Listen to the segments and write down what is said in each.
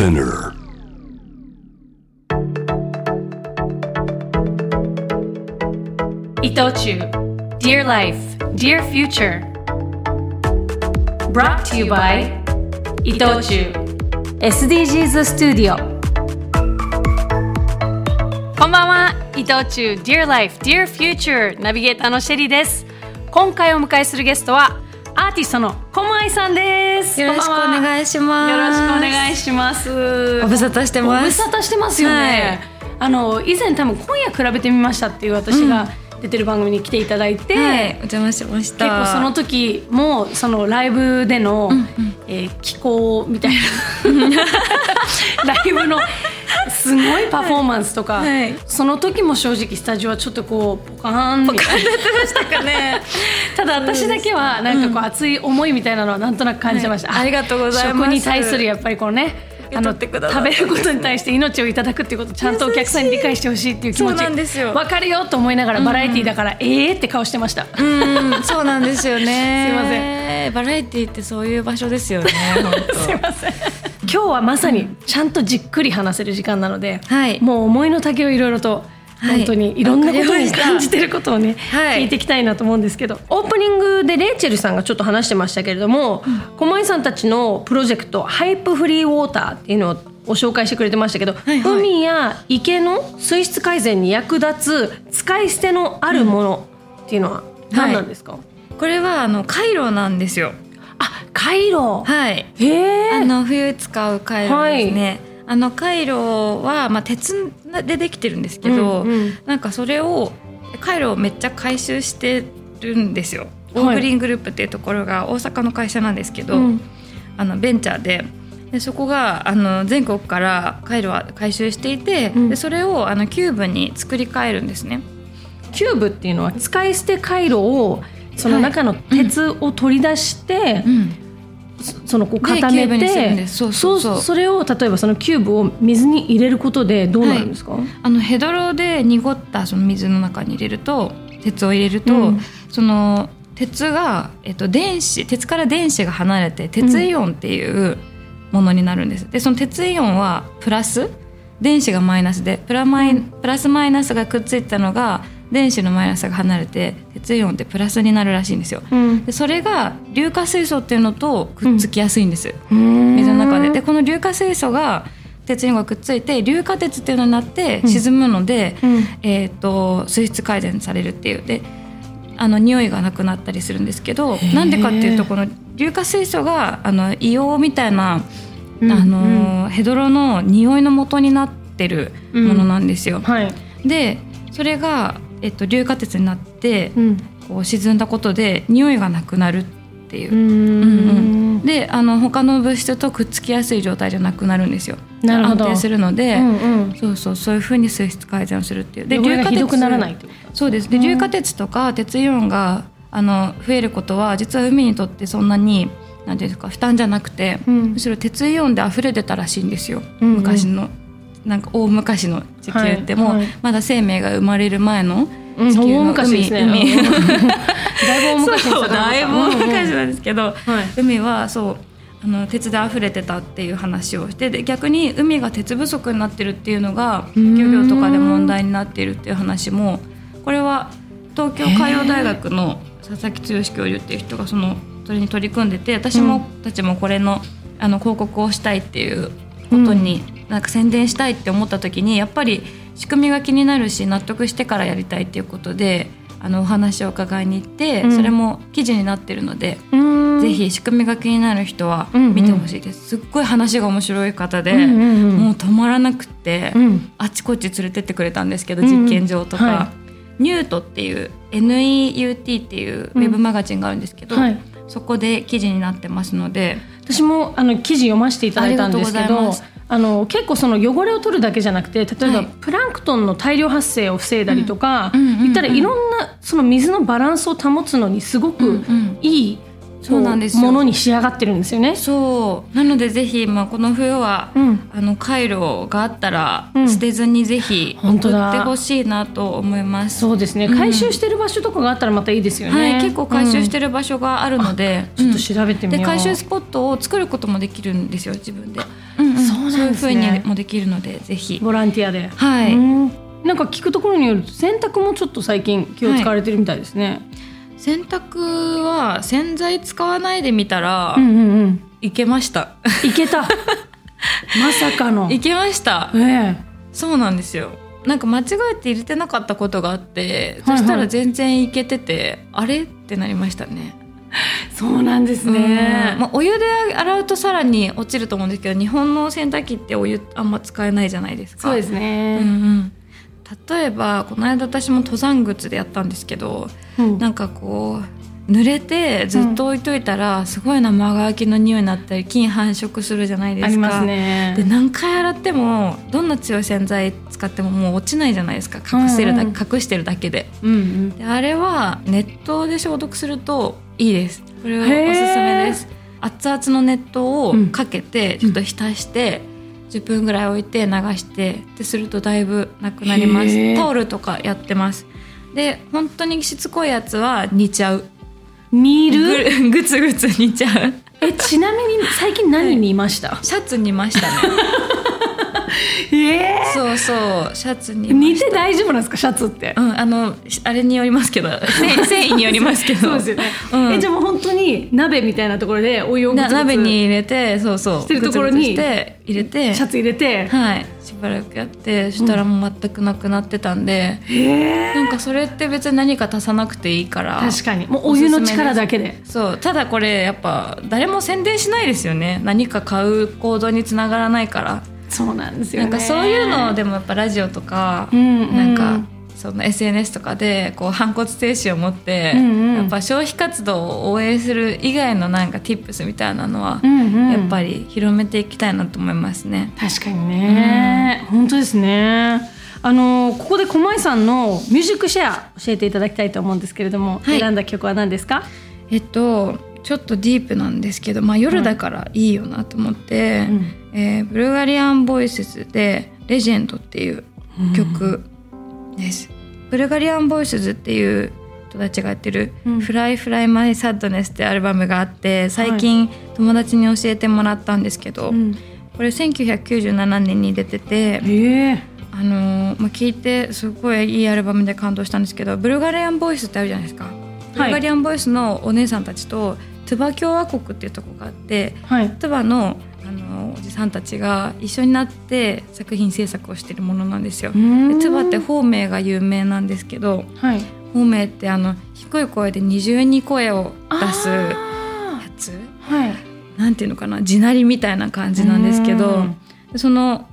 Spinner. 伊藤忠 Dear Life, Dear Future Brought to you by 伊藤忠 SDGs スタジオこんばんは伊藤忠 Dear Life, Dear Future ナビゲーターのシェリーです今回お迎えするゲストはアーティストの小舞さんです。よろしくお願いします。よろしくお願いします。ご無沙汰してます。ご無沙汰してますよね、あの以前多分今夜比べてみましたっていう私が出てる番組に来ていただいて、はい、お邪魔しました。結構その時もそのライブでの、えー気候みたいな。ライブのすごいパフォーマンスとか、はい。その時も正直スタジオはちょっとこうポカーンみたいなかね。ただ私だけはなんかこう熱い思いみたいなのはなんとなく感じてました、はいありがとうございます。食に対するやっぱりこのねあの食べることに対して命をいただくっていうことをちゃんとお客さんに理解してほしいっていう気持ち。そうなんですよ。分かるよと思いながらバラエティーだから、ええって顔してました、うん、そうなんですよね。すいません。バラエティってそういう場所ですよね。本 すいません今日はまさにちゃんとじっくり話せる時間なので、はい。もう思いの丈をいろいろとはい。本当にいろんなことに感じてることをね、はい。聞いていきたいなと思うんですけどオープニングでレイチェルさんがちょっと話してましたけれども、駒井さんたちのプロジェクト「ハイプフリーウォーター」っていうのをご紹介してくれてましたけど、いはい。海や池の水質改善に役立つ使い捨てのあるものっていうのは何なんですか、当これはあのカイロなんですよ。あカイロ、はい。へえ。あの冬使うカイロですね。あのカイロはまあ鉄でできてるんですけど、うんうん。なんかそれをカイロをめっちゃ回収してるんですよ。ゴはい。ーグリーングループっていうところが大阪の会社なんですけど、うん。あのベンチャーで。でそこがあの全国からカイロは回収していて、うん。でそれをあのキューブに作り変えるんですね。キューブっていうのは使い捨てカイロをその中の鉄を取り出して、そのこう固めてそうそうそう。それを例えばそのキューブを水に入れることでどうなるんですか、あのヘドロで濁ったその水の中に入れると鉄を入れると、うん。その鉄が、えっと、電子鉄から電子が離れて鉄イオンっていうものになるんです。でその鉄イオンはプラス電子がマイナスでプラマイプラスマイナスがくっついたのが電子のマイナスが離れて鉄イオンってプラスになるらしいんですよ。うん。でそれが硫化水素っていうのとくっつきやすいんです。うん。水の中で。でこの硫化水素が鉄にがくっついて硫化鉄っていうのになって沈むので、うん。えー、と水質改善されるっていう。であの匂いがなくなったりするんですけどー。なんでかっていうとこの硫化水素があの硫黄みたいな、うん。あのヘドロの匂いの元になってるものなんですよ。はい、でそれが、えっと、硫化鉄になって、うん。こう沈んだことで匂いがなくなるっていう。う。ん。うんであの他の物質とくっつきやすい状態じゃなくなるんですよ。なるほど。安定するので、うんうん。そうそうそういうふうに水質改善をするっていう。汚れがひどくならないそうです。で硫化鉄とか鉄イオンがあの増えることは実は海にとってそんなになんていうんですか負担じゃなくて、うん。むしろ鉄イオンで溢れてたらしいんですよ、うんうん。昔のなんか大昔の地球っても、はいはい。まだ生命が生まれる前の地球の海,、うんだいぶ大昔だいぶ大昔なんですけど、はい海はそうあの鉄で溢れてたっていう話をしてで逆に海が鉄不足になってるっていうのがん漁業とかで問題になっているっていう話もこれは東京海洋大学の佐々木剛教授っていう人がそのそれに取り組んでて私も、たちもこれのあの広告をしたいっていうことに、なんか宣伝したいって思った時にやっぱり仕組みが気になるし納得してからやりたいっていうことであのお話を伺いに行って、うん。それも記事になってるので。うん。ぜひ仕組みが気になる人はうんうん。見てほしいです、すっごい話が面白い方で、うんうんうん。もう止まらなくって、うん。あっちこっち連れてってくれたんですけど、うんうん。実験場とか、はニュートっていう NEUT っていうウェブマガジンがあるんですけど、はいそこで記事になってますので。私もあの記事読ませていただいたんですけどあの結構その汚れを取るだけじゃなくて例えばはい。プランクトンの大量発生を防いだりとか、うんうんうんうん。言ったらいろんなその水のバランスを保つのにすごくうんうん。いい、そうなんですよ。ものに仕上がってるんですよね。そう。なのでぜひ、まあ、この冬は、うん。あの回路があったら、うん。捨てずにぜひ送ってほしいなと思います。そうですね。うん。回収してる場所とかがあったらまたいいですよね。はい、結構回収してる、る場所があるので、ちょっと調べてみよう。で回収スポットを作ることもできるんですよ自分で。うんうん。うんそうなんですね。そういう風にもできるのでぜひ。ボランティアで。はい、うん。なんか聞くところによると洗濯もちょっと最近気を使われてるみたいですね、洗濯は洗剤使わないでみたら、うんうんうん。いけました。いけた。まさかの。いけました。ええ。そうなんですよ。なんか間違えて入れてなかったことがあって、はいはい。そしたら全然いけててあれ？ってなりましたね。そうなんですね。ね、まあ、お湯で洗うとさらに落ちると思うんですけど日本の洗濯機ってお湯あんま使えないじゃないですか。そうですね、うんうん、例えばこの間私も登山靴でやったんですけどうん。なんかこう濡れてずっと置いといたら、すごい生乾きの匂いになったり菌繁殖するじゃないですか。ありますね。で何回洗ってもどんな強い洗剤使ってももう落ちないじゃないですか。隠してるだ、うんうん。隠してるだけで。うんうん。であれは熱湯で消毒するといいです。これはおすすめです。熱々の熱湯をかけて、ちょっと浸して、10分ぐらい置いて流してでするとだいぶなくなります。タオルとかやってます。で本当にしつこいやつは煮ちゃう。煮る？ぐぐつぐつ煮ちゃう。えちなみに最近何煮ました、シャツ煮ましたね。えそうそう。シャツ煮ま煮して大丈夫なんですかシャツって？うんあのあれによりますけど。繊維によりますけど。そうですよね、うん。えじゃあもう本当に鍋みたいなところでお湯を鍋に入れてそうそう。してるところにして入れて。シャツ入れて。はい。しばらくやってそしたらもう全くなくなってたんで、へえ。なんかそれって別に何か足さなくていいから。確かに。もうお湯の力だけで。そう。ただこれやっぱ誰も宣伝しないですよね。何か買う行動につながらないからそうなんですよね。なんかそういうのでもやっぱラジオとか、うんうん。なんかその SNS とかでこう反骨精神を持って、うんうん。やっぱ消費活動を応援する以外のなんか tips みたいなのは、うんうん。やっぱり広めていきたいなと思いますね。確かにね、本当ですね。あのここで駒井さんのミュージックシェア教えていただきたいと思うんですけれども、はい。選んだ曲は何ですか？えっとちょっとディープなんですけど、まあ、夜だからいいよなと思って、うんえー Bulgarian Voices で「Legend」っていう曲です。 Bulgarian Voices っていう人たちがやってる「うん。 Fly Fly My Sadness」ってアルバムがあって最近友達に教えてもらったんですけど、うん。これ1997年に出てて、ええ。あのーまあ、聞いてすごいいいアルバムで感動したんですけどブルガリアンボイスってあるじゃないですか。ブルガリアンボイスのお姉さんたちとトゥバ共和国っていうとこがあってはい。トゥバのあのおじさんたちが一緒になって作品制作をしてるものなんですよ。でトゥバって方名が有名なんですけどはい。方名ってあの低い声で二重に声を出すやあつ？ーはい。なんていうのかな？地鳴りみたいな感じなんですけどその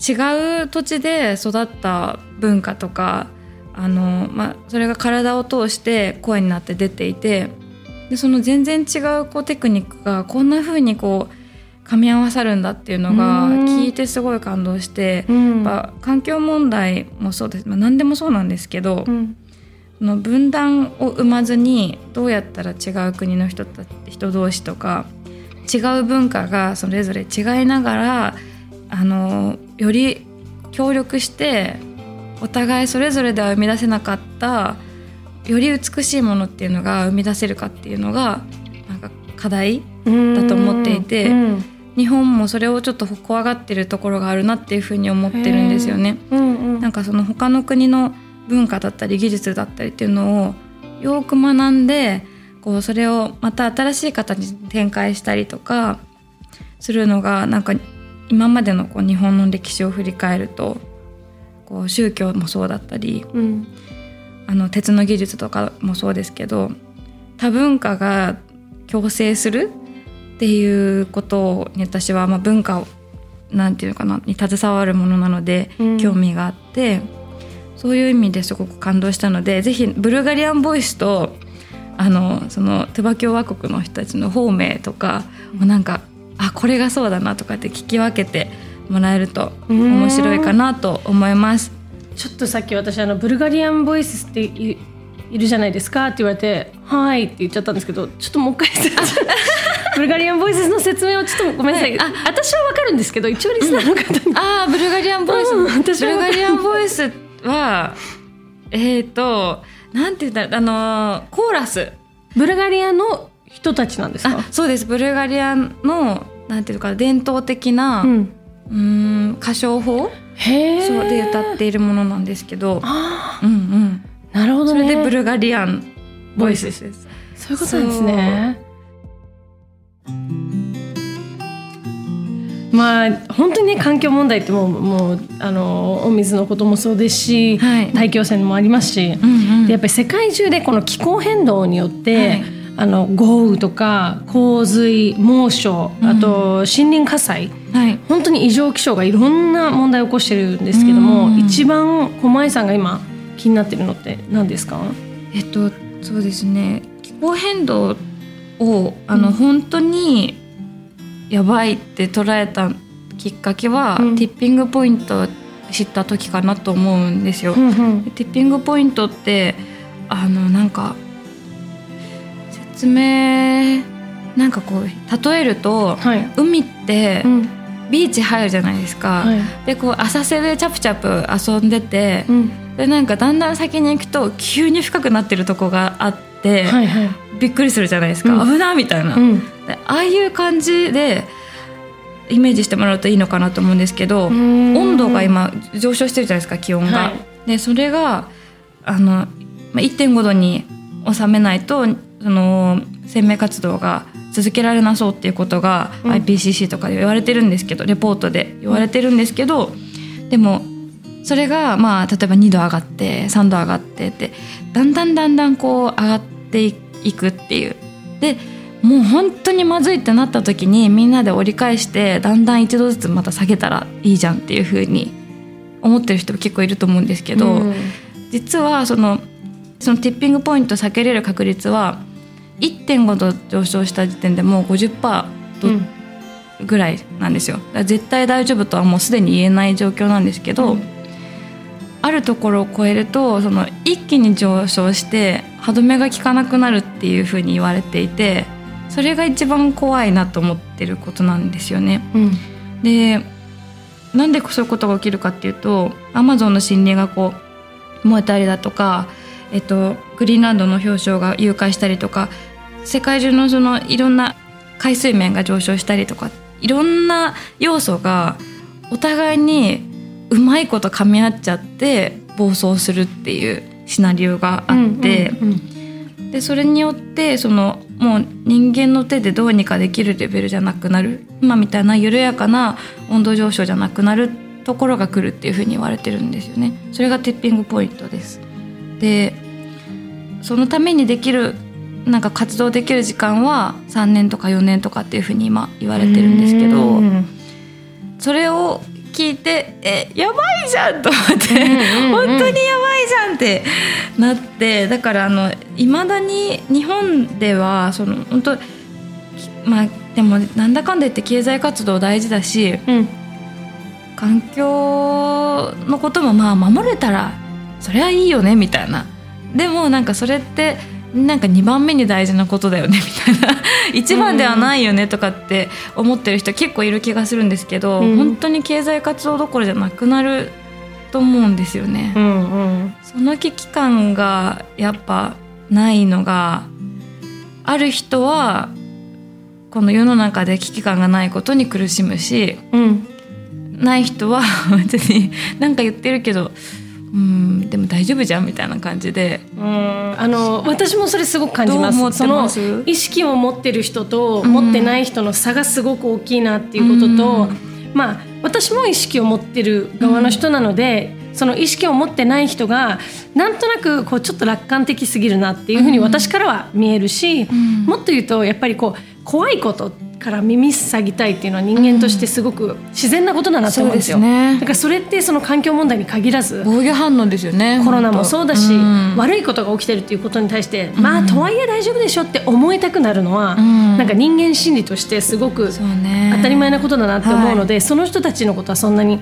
違う土地で育った文化とかあの、まあ、それが体を通して声になって出ていてでその全然違うこうテクニックがこんな風にこう噛み合わさるんだっていうのがうん。聞いてすごい感動して。うん。やっぱ環境問題もそうです、まあ、何でもそうなんですけど、うん。その分断を生まずにどうやったら違う国の人た人同士とか違う文化がそれぞれ違いながらあのより協力してお互いそれぞれでは生み出せなかったより美しいものっていうのが生み出せるかっていうのがなんか課題だと思っていてうん日本もそれをちょっと怖がってるところがあるなっていうふうに思ってるんですよね。うんうん。なんかその他の国の文化だったり技術だったりっていうのをよく学んでこうそれをまた新しい形に展開したりとかするのがなんか今までのこう日本の歴史を振り返るとこう宗教もそうだったりうん。あの鉄の技術とかもそうですけど多文化が共生するっていうことに私はまあ文化をなんていうのかなに携わるものなのでうん。興味があって、そういう意味ですごく感動したのでぜひブルガリアンボイスとあのそのトゥバ共和国の人たちの方名とかもなんかあこれがそうだなとかって聞き分けてもらえると面白いかなと思います。ちょっとさっき私あのブルガリアンボイスっていいるじゃないですかって言われて「はい」って言っちゃったんですけどちょっともう一回ブルガリアンボイスの説明をちょっとごめんなさい、はい。あ私はわかるんですけど一応リスナーの方に、ああブルガリアンボイス、うんブルガリアンボイスはえっ、となんて言ったらあのーコーラス。ブルガリアの人たちなんですか？あそうです。ブルガリアのなんていうか伝統的な、ううん。ーん歌唱法？そうで歌っているものなんですけど、あうんうん、あなるほどね。それでブルガリアンボイスです。そういうことなんですねまあ本当にね環境問題ってもうもうあのお水のこともそうですし、はい。大気汚染もありますし、うんうん。でやっぱり世界中でこの気候変動によって、はい。あの豪雨とか洪水猛暑あと森林火災、はい。本当に異常気象がいろんな問題を起こしてるんですけども、うん一番狛江さんが今気になってるのって何ですか？えっとそうですね。気候変動をあの、うん。本当にやばいって捉えたきっかけは、うん。ティッピングポイントを知った時かなと思うんですよ。うんうん。ティッピングポイントってあのなんか説明なんかこう例えるとはい、海ってうん。ビーチ入るじゃないですか。はい。でこう浅瀬でチャプチャプ遊んでて、うん。でなんかだんだん先に行くと急に深くなってるとこがあって、はいはいびっくりするじゃないですか、うん。危ないみたいな、うん。でああいう感じでイメージしてもらうといいのかなと思うんですけど、温温度が今上昇してるじゃないですか気温が。はい。でそれがあのまあ1.5度に収めないとその生命活動が続けられなそうっていうことが、うん。IPCC とかで言われてるんですけどレポートで言われてるんですけど、でもそれがまあ例えば2度上がって3度上がってってだんだんだんだんこう上がっていくっていう。でもう本当にまずいってなった時にみんなで折り返してだんだん1度ずつまた下げたらいいじゃんっていう風に思ってる人も結構いると思うんですけど、うん。実はそのそのティッピングポイント避けれる確率は1.5度上昇した時点でもう50%うん。ぐらいなんですよ。絶対大丈夫とはもうすでに言えない状況なんですけど、うんあるところを超えるとその一気に上昇して歯止めが効かなくなるっていうふうに言われていてそれが一番怖いなと思ってることなんですよね。うんでなんでそういうことが起きるかっていうとアマゾンの森林がこう燃えたりだとか、えっと、グリーンランドの氷床が融解したりとか世界中のそのいろんな海水面が上昇したりとかいろんな要素がお互いにうまいこと噛み合っちゃって暴走するっていうシナリオがあって。うんうんでそれによってそのもう人間の手でどうにかできるレベルじゃなくなる今みたいな緩やかな温度上昇じゃなくなるところが来るっていうふうに言われてるんですよね。それがティッピングポイントです。でそのためにできるなんか活動できる時間は3年とか4年とかっていうふうに今言われてるんですけどうんそれを聞いてえやばいじゃんと思って。うんうんうん本当にやばいじゃんってなってだからあのいまだに日本ではその本当まあでもなんだかんだ言って経済活動大事だしうん環境のこともまあ守れたらそれはいいよねみたいなでもなんかそれってなんか2番目に大事なことだよねみたいな。一番ではないよねとかって思ってる人結構いる気がするんですけど、うん。本当に経済活動どころじゃなくなると思うんですよね。うんうん。その危機感がやっぱないのがある人はこの世の中で危機感がないことに苦しむしうん。ない人は別に何か言ってるけどうんでも大丈夫じゃんみたいな感じで。うん。あの私もそれすごく感じます。その意識を持ってる人とうん。持ってない人の差がすごく大きいなっていうことと、まあ私も意識を持ってる側の人なので、その意識を持ってない人がなんとなくこうちょっと楽観的すぎるなっていうふうに私からは見えるし、ん。もっと言うとやっぱりこう怖いことから耳塞ぎたいっていうのは人間としてすごく自然なことだなと思うんですよ。そうですね。だからそれってその環境問題に限らず防御反応ですよねコロナもそうだし、うん。悪いことが起きてるっていうことに対して、まあとはいえ大丈夫でしょって思いたくなるのは、うん。なんか人間心理としてすごく当たり前なことだなって思うので、その人たちのことはそんなに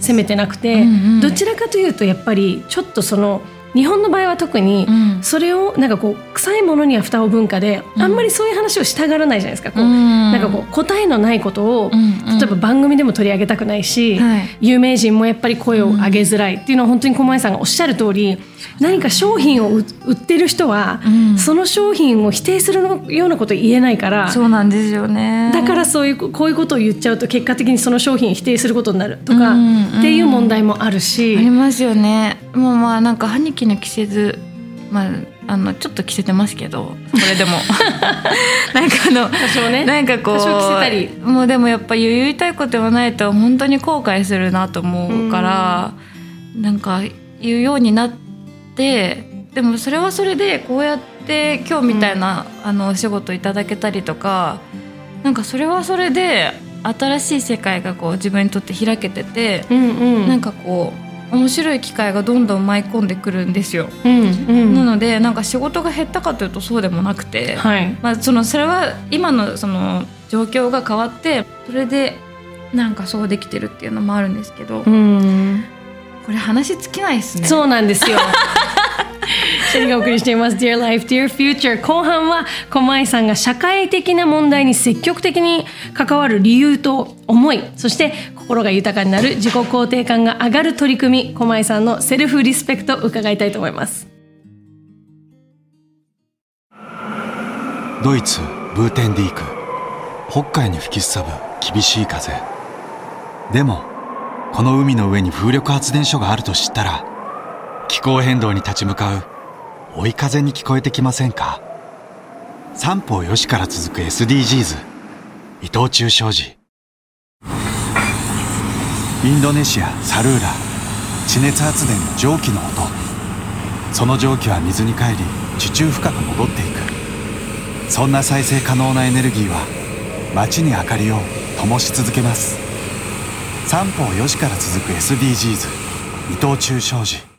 責めてなくて、うんうん。どちらかというとやっぱりちょっとその日本の場合は特にうん。それをなんかこう臭いものには蓋を文化で、うん。あんまりそういう話をしたがらないじゃないですか。こう、うん。なんかこう答えのないことを、例えば番組でも取り上げたくないし、はい。有名人もやっぱり声を上げづらいっていうのは本当に駒井さんがおっしゃる通り何か商品を売売ってる人は、うん。その商品を否定するようなこと言えないから。そうなんですよね。だからそういうこういうことを言っちゃうと結果的にその商品を否定することになるとか、っていう問題もあるし、ありますよねもうまあなんか歯に衣着せずまああのちょっと着せてますけどこれでも。なんかあの多少ね。なんかこう多少着せたり。もうでもやっぱ言いたいこと言わないと本当に後悔するなと思うから、なんか言うようになってでもそれはそれでこうやって今日みたいな、あのお仕事いただけたりとかなんかそれはそれで新しい世界がこう自分にとって開けてて、うんうん。なんかこう面白い機会がどんどん舞い込んでくるんですよ。うんうんなのでなんか仕事が減ったかというとそうでもなくて、はいまあ、そのそれは今のその状況が変わってそれでなんかそうできてるっていうのもあるんですけど、うんこれ話尽きないですね。そうなんですよ。シェリがお送りしています Dear Life, Dear Future 後半は駒井さんが社会的な問題に積極的に関わる理由と思いそして心が豊かになる自己肯定感が上がる取り組み駒井さんのセルフリスペクト伺いたいと思います。ドイツブーテンディーク。北海に吹きすさぶ厳しい風。でもこの海の上に風力発電所があると知ったら気候変動に立ち向かう追い風に聞こえてきませんか？三方よしから続く SDGs 伊藤忠商事。インドネシアサルーラ。地熱発電の蒸気の音。その蒸気は水に帰り地中深く戻っていく。そんな再生可能なエネルギーは街に明かりを灯し続けます。三方よしから続く SDGs 伊藤忠商事。